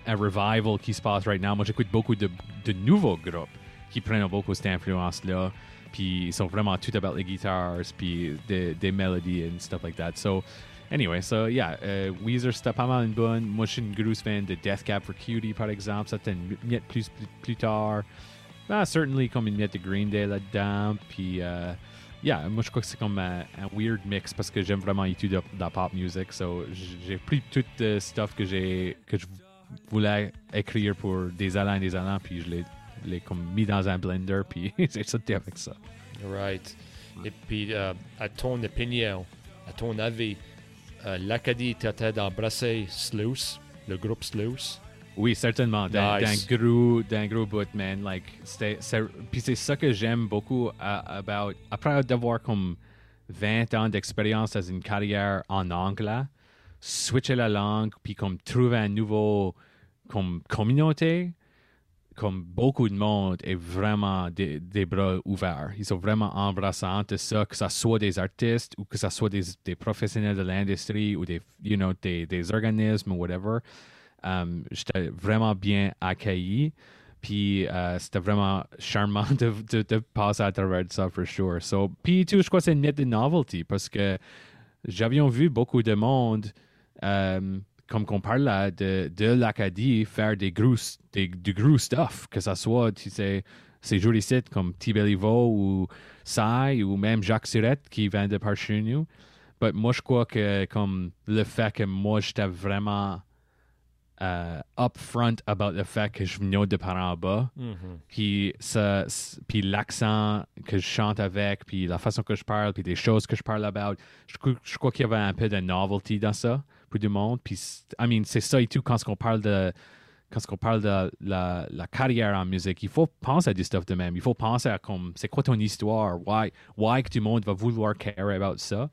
un revival qui se passe right now. Moi, j'écoute beaucoup de, de nouveaux groupes qui prennent beaucoup cette influence-là. Puis ils sont vraiment tout about les guitares, puis des, des mélodies and stuff like that. So, anyway, so yeah, euh, Weezer, c'était pas mal une bonne. Moi, je suis une grosse fan de Death Cab for Cutie, par exemple. C'était une miette plus, plus, tard. Ah, certainly comme une miette de Green Day là-dedans. Puis, euh, yeah, moi, je crois que c'est comme un, un weird mix parce que j'aime vraiment étudier de, la pop music. So, j'ai pris tout le stuff que j'ai que je voulais écrire pour des années et des années, puis je l'ai l'ai comme mis dans un blender, puis <laughs> j'ai sauté avec ça. Right. Et puis, euh, à ton opinion, à ton avis, euh, l'Acadie était d'embrasser Sluice, le groupe Sluice? Oui, certainement. D'un Nice. gros, d'un gros bout, man. Like, c'est- puis c'est ça que j'aime beaucoup à- about. Après d'avoir comme 20 ans d'expérience dans une carrière en anglais, switcher la langue, puis comme trouver un nouveau comme communauté, comme beaucoup de monde est vraiment des, bras ouverts. Ils sont vraiment embrassants de ça, que ce soit des artistes ou que ce soit des, professionnels de l'industrie ou des, you know, des, organismes ou whatever. Um, J'étais vraiment bien accueilli. Puis euh, c'était vraiment charmant de, de, passer à travers ça, for sure. So, puis tout, je crois que c'est une mythe de novelty parce que j'avais vu beaucoup de monde, euh, comme qu'on parle là, de, de l'Acadie, faire des gros, des, du gros stuff, que ce soit, tu sais, ces jolis sites comme T-Bellivo ou Sai ou même Jacques Surette qui vient de par chez nous. Mais moi, je crois que comme le fait que moi, j'étais vraiment euh, upfront about le fait que je venais de par en bas, puis ça, c- puis l'accent que je chante avec, puis la façon que je parle, puis des choses que je parle about, je, je crois qu'il y avait un peu de novelty dans ça pour du monde. Puis, c'est ça et tout quand on parle de quand on parle de la, carrière en musique, il faut penser à du stuff de même. Il faut penser à comme c'est quoi ton histoire, why, why que tout le monde va vouloir care about ça?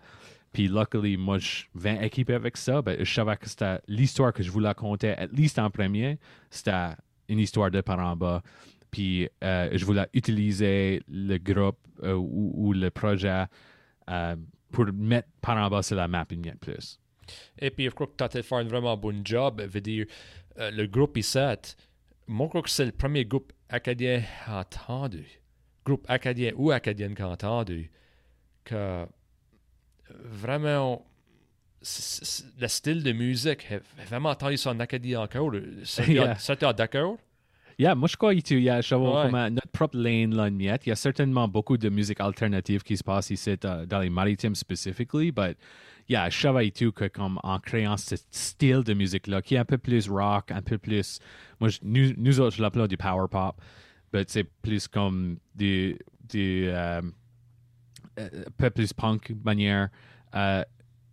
Puis, luckily, moi, je viens équipé avec ça. Ben, je savais que c'était l'histoire que je voulais raconter, at least en premier, c'était une histoire de par en bas. Puis, euh, je voulais utiliser le groupe euh, ou, le projet euh, pour mettre par en bas sur la map une miette plus. Et puis, je crois que tu as fait un vraiment bon job. Je veux dire, euh, le groupe I7, moi, je crois que c'est le premier groupe acadien entendu, groupe acadien ou acadienne qui a entendu, que vraiment, c- c- le style de musique, vraiment entendu ça en Acadie encore. T'es d'accord? Yeah, moi je crois que tu y a Ouais. comme euh, notre propre lane là. Il y a certainement beaucoup de musique alternative qui se passe ici euh, dans les maritimes spécifiquement, but yeah, je savais tout que comme en créant ce style de musique là qui est un peu plus rock, un peu plus moi nous, nous autres je l'appelle du power pop, but c'est plus comme du du euh, euh, un peu plus punk manière. Euh,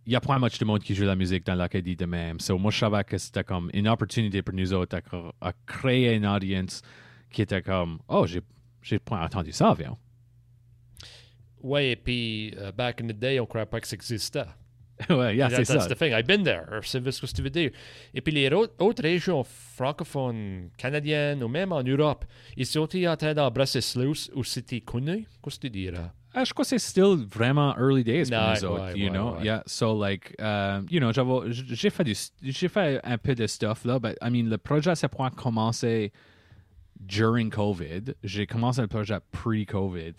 il y a pas much de monde qui joue la musique dans l'Acadie de même. So, moi, je savais que c'était comme une opportunité pour nous autres à, créer une audience qui était comme Oh, j'ai, j'ai pas entendu ça avant. Ouais, et puis, uh, back in the day, on croyait pas que ça existait. <laughs> ouais, yeah, c'est ça. That's the thing. I've been there. C'est ce que tu veux dire. Et puis, les autres, régions francophones, canadiennes ou même en Europe, ils sont en train d'embrasser Sluice ou c'était connu? Qu'est-ce que tu dirais? Uh, je crois que c'est still vraiment early days pour Ouais, nous autres, ouais, you ouais, know? ouais. Yeah, so like, um, you know, j'ai fait, du, fait un peu de stuff là, but I mean, le projet, c'est pour commencer during COVID. J'ai commencé le projet pre-COVID.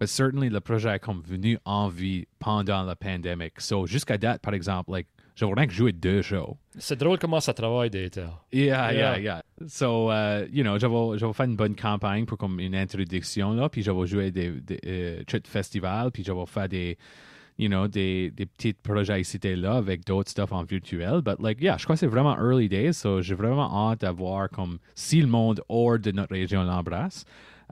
But certainly, le projet est comme venu en vie pendant la pandémie. So, jusqu'à date, par exemple, like, j'aurais rien que joué deux shows. C'est drôle comment ça travaille d'être. Yeah, yeah, Yeah. yeah. So, uh, you know, j'avais, fait une bonne campagne pour comme une introduction, là, puis j'avais joué des, des euh, trucs de festival, puis j'avais fait des, you know, des, des petits projets ici et là avec d'autres stuff en virtuel. But, like, yeah, je crois que c'est vraiment early days, so j'ai vraiment hâte d'avoir comme si le monde hors de notre région l'embrasse,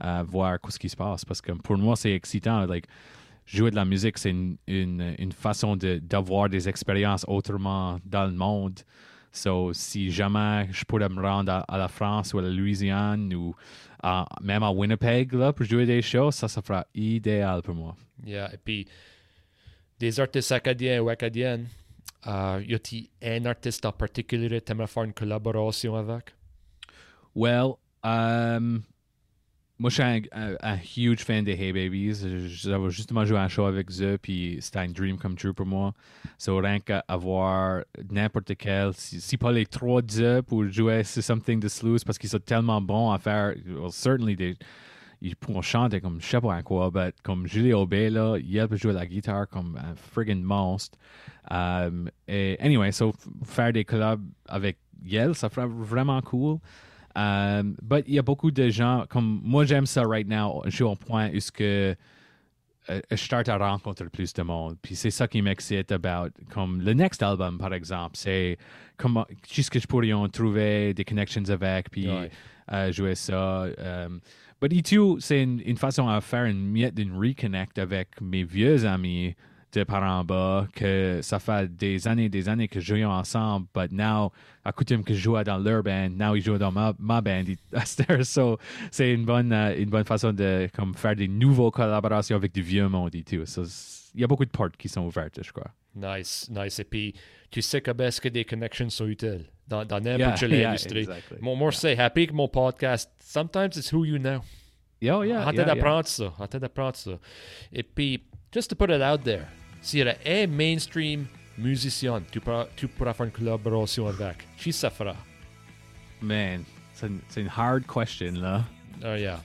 euh, voir ce qui se passe. Parce que pour moi, c'est excitant. Like, jouer de la musique, c'est une, une, une façon de, d'avoir des expériences autrement dans le monde. So, si jamais je pourrais me rendre à, à la France ou à la Louisiane ou à- même à Winnipeg là, pour jouer des shows, ça, ça fera idéal pour moi. Yeah. Et puis, des artistes acadiens ou acadiennes, uh, y a-t-il un artiste en particulier que tu aimerais faire une collaboration avec? Well, um, moi, je suis un, huge fan des Hey Babies. J'avais justement joué un show avec eux, puis c'était un dream come true pour moi. So, rien qu'avoir n'importe quel, si, pas les trois d'eux pour jouer sur Something to Sluice, parce qu'ils sont tellement bons à faire, well, certainly, ils pourront chanter comme je sais pas quoi, but comme Julie Aubé, là, il peut jouer la guitare comme un friggin' monstre. Um, et anyway, so, faire des collabs avec Yel, ça ferait vraiment cool. Um, but il y a beaucoup de gens, comme moi j'aime ça right now, je suis au point où que euh, je start à rencontrer plus de monde. Puis c'est ça qui m'excite about, comme le next album par exemple, c'est comment, qu'est-ce que je pourrais en trouver des connections avec, puis Ouais. euh, jouer ça. Um, but et tout, c'est une, une façon à faire une miette d'une reconnect avec mes vieux amis de par en bas, que ça fait des années des années que je jouais ensemble, but now, à coutume que je jouais dans leur band, now ils jouent dans ma, ma band. <laughs> So, c'est une bonne, euh, une bonne façon de comme, faire des nouvelles collaborations avec du vieux monde et tout. So, c'est- il y a beaucoup de portes qui sont ouvertes, je crois. Nice, nice. Et puis, tu sais que est-ce que des connections sont utiles dans, dans n'importe quelle <laughs> yeah, industrie. exactly. Moi, sais, happy que mon podcast, sometimes it's who you know. Yeah, oh, yeah, Hâte d'apprendre ça. Hâte d'apprendre ça. Et puis, just to put it out there, s'il y a un mainstream musicien, tu tu pourras faire une collaboration avec. Qui ça fera? Man, c'est une, c'est une hard question, là. Oh, yeah.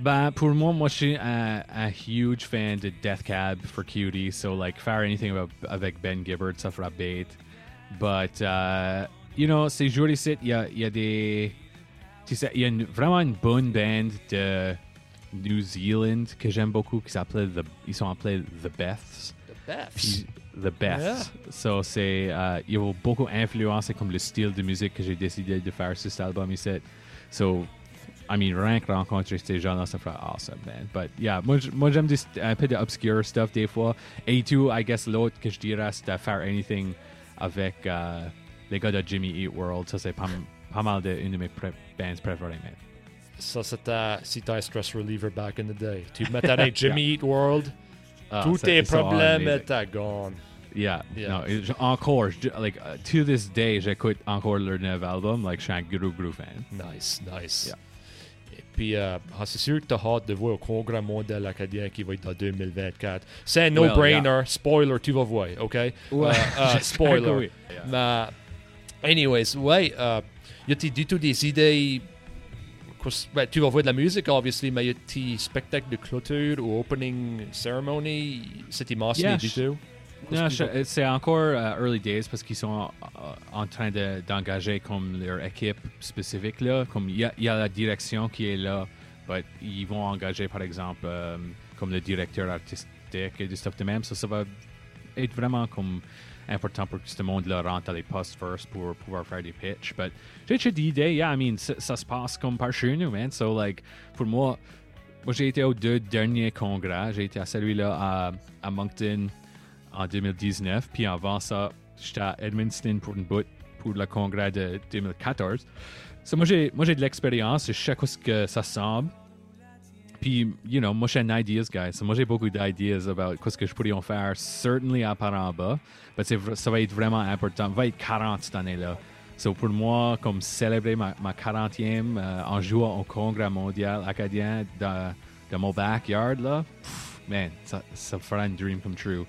Ben, pour moi, moi, je suis un, un huge fan de Death Cab for Cutie. So, like, faire anything about, avec Ben Gibbard, ça fera bait. But, uh, you know, ces jours ici, il y a, y a des. Tu sais, il y a une- vraiment une bonne band de New Zealand que j'aime beaucoup qui s'appelle The. Ils sont appelés The Beths. The best. Puis, The Beths. So, c'est. Uh, il y a beaucoup influencé comme le style de musique que j'ai décidé de faire sur cet album ici. So, I mean, rien que rencontrer ces gens-là, ça ferait awesome, man. But yeah, moi, moi j'aime un peu de obscure stuff des fois. Et tout, I guess l'autre que je dirais, c'est de faire anything avec euh, les gars de Jimmy Eat World. Ça, c'est pas, pas mal de une de mes bands préférées, man. Ça, c'était si t'as un stress reliever back in the day. Tu <laughs> mettais avec Jimmy Eat World, Ah, tous tes problèmes étaient gone. Yeah, Yeah. no, encore, like, uh, to this day, j'écoute encore leur nouvel album, like, je suis un gros, gros fan. Nice, nice. Yeah. Et puis, euh, ah, c'est sûr que t'as hâte de voir au congrès mondial acadien qui va être en 2024. C'est un no-brainer. Spoiler, tu vas voir, OK? Ouais, <laughs> j'espère que spoiler. oui. Mais, anyways, ouais, euh, y a-t-il du tout des idées... ben, tu vas voir de la musique, obviously, mais y a-t-il spectacle de clôture ou opening ceremony? C'était mentionné Yeah, du tout? C'est encore euh, early days parce qu'ils sont euh, en train de- d'engager comme leur équipe spécifique là. Comme il y a, il y a la direction qui est là, but ils vont engager par exemple euh, comme le directeur artistique et du stuff de même. Ça, ça va être vraiment comme important pour que ce monde-là rentre à les postes first pour pouvoir faire des pitchs. But j'ai des idées, yeah, I mean, ça, se passe comme par chez nous, man. So like, pour moi, moi, j'ai été aux deux derniers congrès. J'ai été à celui-là à, à Moncton en 2019. Puis avant ça, j'étais à Edmundston pour une bout pour le congrès de 2014. So, moi, j'ai de l'expérience. Je sais ce que ça semble. Puis, you know, moi, j'ai un ideas guy. So, moi, j'ai beaucoup d'idées about ce que je pourrais en faire, certainly à Paramba. Mais ça va être vraiment important. Ça va être 40 cette année-là. So, pour moi, comme célébrer ma, ma 40e euh, en jouant au congrès mondial acadien dans, dans mon backyard, là, pff, man, ça, ça fera un dream come true.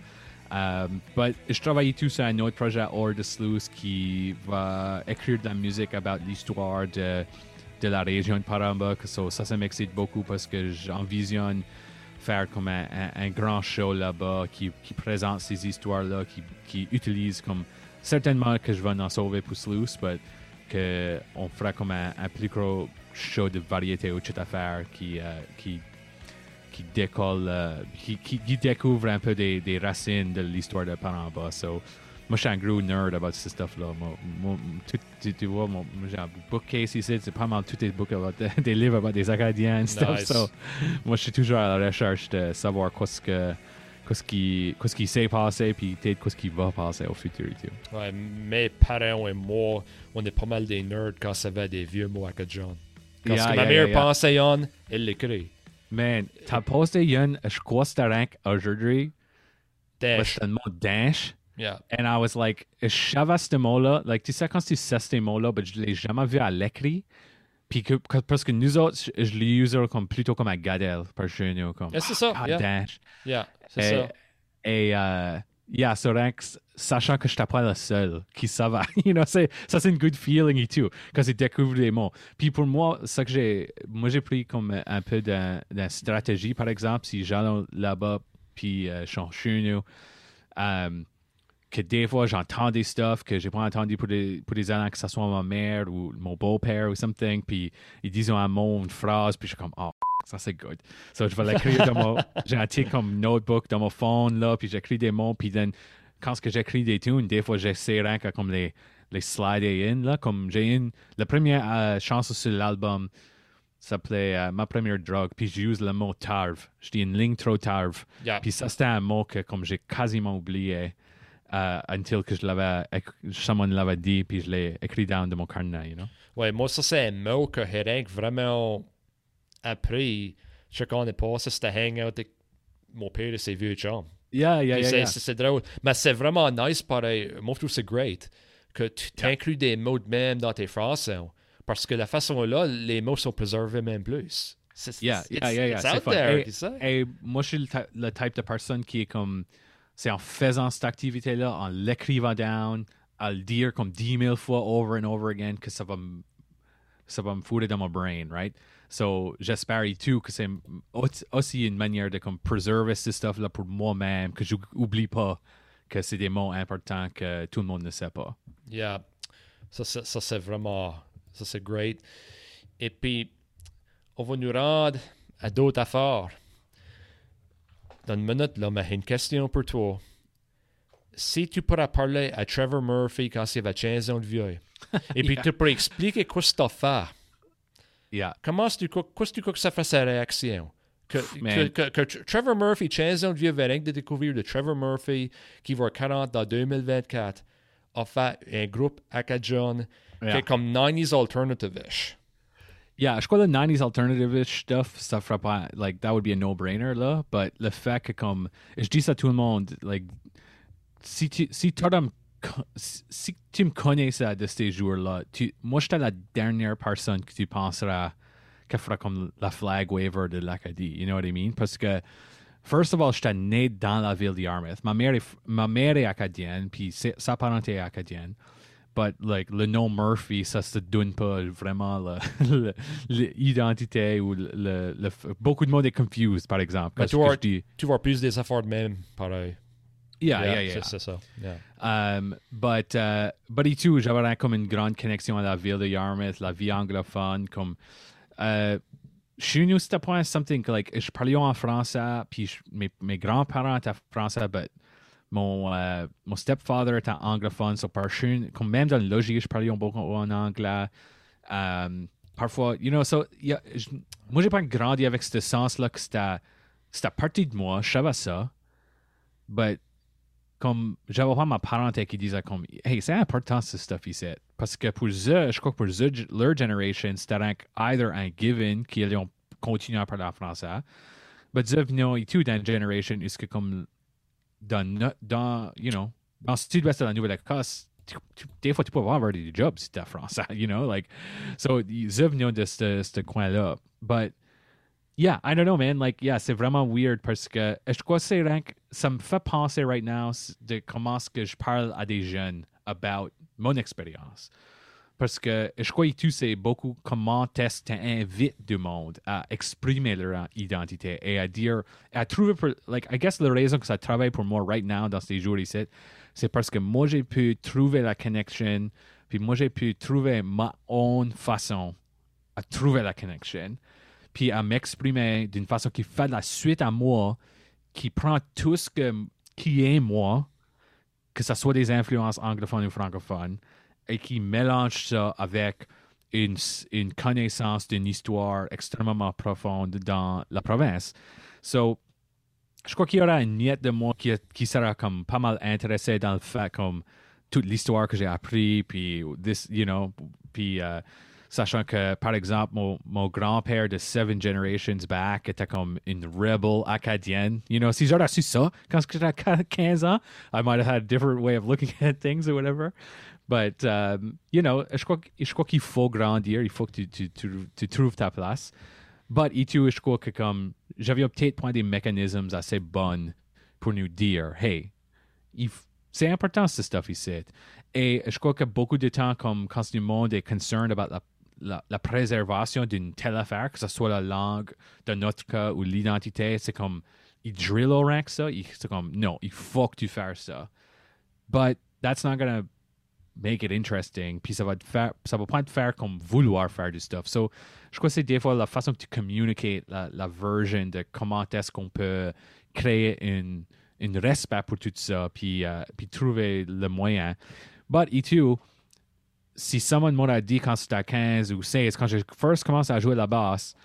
Um, but je travaille tout sur un autre projet hors de Sluice qui va écrire de la musique about l'histoire de, de la région de Paramba. So, ça, ça m'excite beaucoup parce que j'envisionne faire comme un, un, grand show là-bas qui, qui, présente ces histoires-là, qui, qui, utilise comme certainement que je vais en sauver pour Sluice, mais qu'on fera comme un, plus gros show de variété ou à faire qui, uh, qui qui décolle, euh, qui, qui, découvre un peu des, des racines de l'histoire de Panama. So, moi, je suis un gros nerd about ce stuff-là. Tu, tu, vois, mon, j'ai un bookcase ici, c'est pas mal tous des books about, <laughs> des livres about des Acadiens et stuff. Nice. So, moi, je suis toujours à la recherche de savoir qu'est-ce que qu'est-ce qui, s'est passé, puis peut-être qu'est-ce qui va passer au futur et tout. Ouais, mes parents et moi, on est pas mal des nerds quand ça va des vieux mots acadiens. Quand Yeah, ce que yeah, ma mère yeah, pensait en, elle l'écrit. Man, t'as posté une, je crois que c'était aujourd'hui, Dash. c'était le mot dash. Yeah. And I was like, je savais ce mot-là. Like, tu sais, quand tu sais ces mots-là, mais je ne l'ai jamais vu à l'écrit. Puis que, que- parce que nous autres, je, je les comme, plutôt comme un gadel, par chez nous. Comme, Yeah, c'est ça, ah, yeah. dash. Yeah, c'est Et, ça. et euh, yeah, so rank, sachant que je pas le seul qui savait, <laughs> you know, c'est, ça c'est une good feeling et tout, quand tu découvres des mots. Puis pour moi, ça que j'ai, moi j'ai pris comme un peu de, de stratégie, par exemple, si j'allais là-bas, puis euh, je suis chez nous, euh, que des fois j'entends des stuff que j'ai pas entendu pour des, pour des années, que ce soit ma mère ou mon beau-père ou something, puis ils disent un mot, une phrase, puis je suis comme, oh, ça c'est good. So je vais l'écrire dans mon, <laughs> j'ai un petit comme notebook dans mon phone, là, puis j'écris des mots, puis then, quand que j'écris des tunes, des fois j'essaie rien que comme les, les slider in, là, comme j'ai une, la première euh, chanson sur l'album s'appelait euh, Ma première drogue, puis j'use le mot tarve. Je dis une ligne trop tarve. Yeah. Puis ça, c'était un mot que comme j'ai quasiment oublié euh, until que je l'avais, someone l'avait dit, puis je l'ai écrit down de mon carnet, you know? Ouais, moi, ça, c'est un mot que Henrik vraiment appris. Je sais qu'on est passé, c'était hangout avec mon père et ses vieux chums. Yeah, yeah, yeah, c'est- yeah. c'est drôle. Mais c'est vraiment nice, pareil. Moi, je trouve c'est great que tu t'inclus des mots de même dans tes phrases. Parce que la façon-là, les mots sont préservés même plus. C'est Yeah, yeah, yeah, yeah, it's c'est out fun. there, Et-. Et moi, je suis le, le type de personne qui est comme. C'est en faisant cette activité-là, en l'écrivant down, à le dire comme 10 000 fois over and over again, que ça va me, ça va me foutre dans mon brain, right? So, j'espère et tout que c'est au- aussi une manière de comme preserver ce stuff-là pour moi-même, que j'oublie pas que c'est des mots importants que tout le monde ne sait pas. Yeah. Ça, ça, c'est vraiment. Ça, c'est great. Et puis, on va nous rendre à d'autres affaires. Dans une minute, là, mais j'ai une question pour toi. Si tu pourrais parler à Trevor Murphy quand il avait 15 ans de vieux, et puis Yeah. tu pourrais expliquer quoi tu as fait, Yeah. comment est-ce que tu crois que ça fait sa réaction? Que, que, Trevor Murphy, 15 ans de vieux, va rien que de découvrir de Trevor Murphy qui va avoir 40 dans 2024, a fait un groupe acadien qui Yeah. est comme 90s alternative-ish. Yeah, je crois le 90s alternative stuff, ça fera pas, like, that would be a no-brainer, là. But le fait que, comme, je dis ça à tout le monde, like, si tu, si me si tu me connaissais de ces jours-là, tu, moi, j'étais la dernière personne que tu penseras qui fera comme la flag waiver de l'Acadie, you know what I mean? Parce que, first of all, j'étais né dans la ville de Yarmouth. Ma mère est, ma mère est acadienne, puis sa parenté est acadienne. But like le nom Murphy, ça se donne pas vraiment <laughs> l'identité ou le, le- le- beaucoup de monde est confused par exemple. Mais tu vois- je dis Tu vois plus des affaires de même, pareil. yeah yeah yeah. C'est c'est ça. Yeah. Um, but uh, but et tout, j'avais comme une grande connexion à la ville de Yarmouth, la vie anglophone, comme euh, chez nous c'était pas something que like je parlais en français, puis je- mes, mes grands-parents étaient français, but mon euh, mon stepfather était anglophone, so par comme même dans le logis, je parlais beaucoup en anglais. Um, parfois, you know, so, y a, j- moi, j'ai pas grandi avec ce sens-là que c'était, partie de moi, je savais ça, but comme, j'avais pas ma parenté qui disait comme, hey, c'est important ce stuff ici. Parce que pour eux, je crois que pour eux, leur generation, c'était either un given qu'ils ont continué à parler en français, but eux, venons et tout dans une generation, est-ce que comme, dans, dans, you know, dans le sud-ouest de la Nouvelle-Écosse, tu- tu- des fois, tu peux avoir des jobs si t'es français, <laughs> you know, like, so, ils venons de ce ce coin-là. But, yeah, I don't know, man, like, yeah, c'est vraiment weird parce que, je crois que c'est rien que- ça me fait penser right now de comment est-ce que je parle à des jeunes about mon expérience. Parce que je crois que tu sais beaucoup comment tu invites du monde à exprimer leur identité et à dire, à trouver, pour- like, I guess la raison que ça travaille pour moi right now dans ces jours ici, c'est parce que moi j'ai pu trouver la connection, puis moi j'ai pu trouver ma own façon à trouver la connection, puis à m'exprimer d'une façon qui fait la suite à moi, qui prend tout ce que, qui est moi, que ce soit des influences anglophones ou francophones, et qui mélange ça avec une, une connaissance d'une histoire extrêmement profonde dans la province. So, je crois qu'il y aura une miette de moi qui, qui sera comme pas mal intéressé dans le fait comme toute l'histoire que j'ai appris, puis this, you know, puis euh, sachant que, par exemple, mon, grand-père de Seven Generations Back était comme une rebel acadienne. You know, si j'aurais su ça quand j'étais à 15 ans, I might have had a different way of looking at things or whatever. But, um, you know, je crois, qu'il faut grandir, il faut que tu, tu, tu, tu trouves ta place. But, et je crois que comme, j'avais peut-être point des mécanismes assez bons pour nous dire, hey, c'est important ce stuff ici. Et je crois que beaucoup de temps, comme quand le monde est concerned about la, préservation d'une telle affaire, que ce soit la langue de notre cas ou l'identité, c'est comme, ils drill au rank ça, c'est comme, non, il faut que tu fasses ça. But that's not gonna make it interesting, puis ça va te faire, ça va pas te faire comme vouloir faire du stuff. So, je crois que c'est des fois la façon que tu communiques la, la version de comment est-ce qu'on peut créer une, une respect pour tout ça, puis, euh, puis trouver le moyen. But, et tout, si someone m'aurait dit quand c'était à 15 ou 16, quand j'ai first commencé à jouer la basse,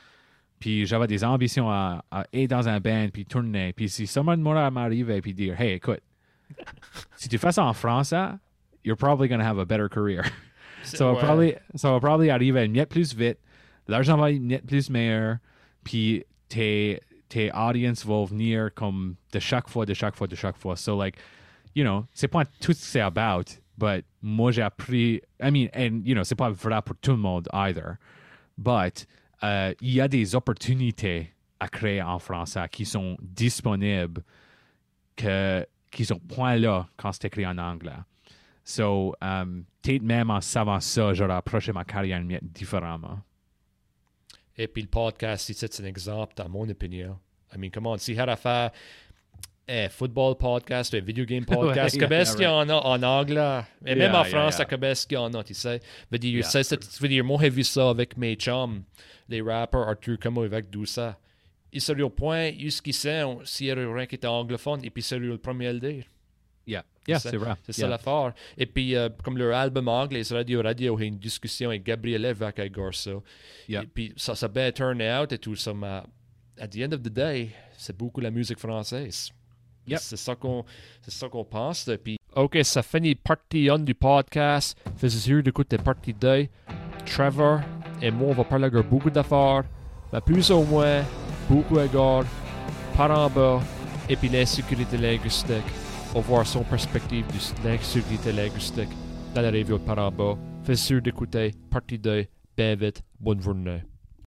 puis j'avais des ambitions à, à être dans un band, puis tourner, puis si someone m'aurait m'arrivé puis dire, hey, écoute, si tu fais ça en français, you're probably going to have a better career. <laughs> so Ouais. probably, ça va probably arriver une miette plus vite, l'argent va être miette plus meilleur, puis tes, tes audience vont venir comme de chaque fois, de chaque fois, de chaque fois. So, like, you know, c'est pas tout ce que c'est about, but moi j'ai appris, I mean, and, you know, c'est pas vrai pour tout le monde either, but euh, il y a des opportunités à créer en français qui sont disponibles que, qui sont point là quand c'est écrit en anglais. So, um, peut-être même en savant ça, j'aurais approché ma carrière différemment. Et puis le podcast, c'est un exemple, dans mon opinion. I mean, come on, si had à faire un football podcast, un video game <laughs> podcast, Ouais, que est-ce qu'il y en a en anglais? Et même Yeah, en yeah, français, yeah. que est-ce qu'il y en a, tu sais? Veut dire, c'est- veut dire, moi, j'ai vu ça avec mes chums, les rappers, Arthur Como avec Doussa. Ils seraient au point, jusqu'ici, on- s'il y avait rien qui était anglophone, et puis c'est le premier à le dire. Yeah, yeah, c'est vrai. C'est Yeah. ça l'affaire. Et puis, euh, comme leur album anglais, Radio Radio, il y a une discussion avec Gabriel avec Igor ça. Yeah. Et puis, ça, bien turn out et tout ça, mais at the end of the day, c'est beaucoup la musique française. Yep. C'est ça qu'on pense. Puis, OK, ça finit partie 1 du podcast. Faisais sûr d'écouter partie 2. Trevor et moi, on va parler de beaucoup d'affaires. Mais plus ou moins, beaucoup égard, par en bas, et puis l'insécurité linguistique. Va voir son perspective de l'insécurité linguistique dans la review de par en bas. Fais sûr d'écouter partie 2. Bien vite. Bonne journée.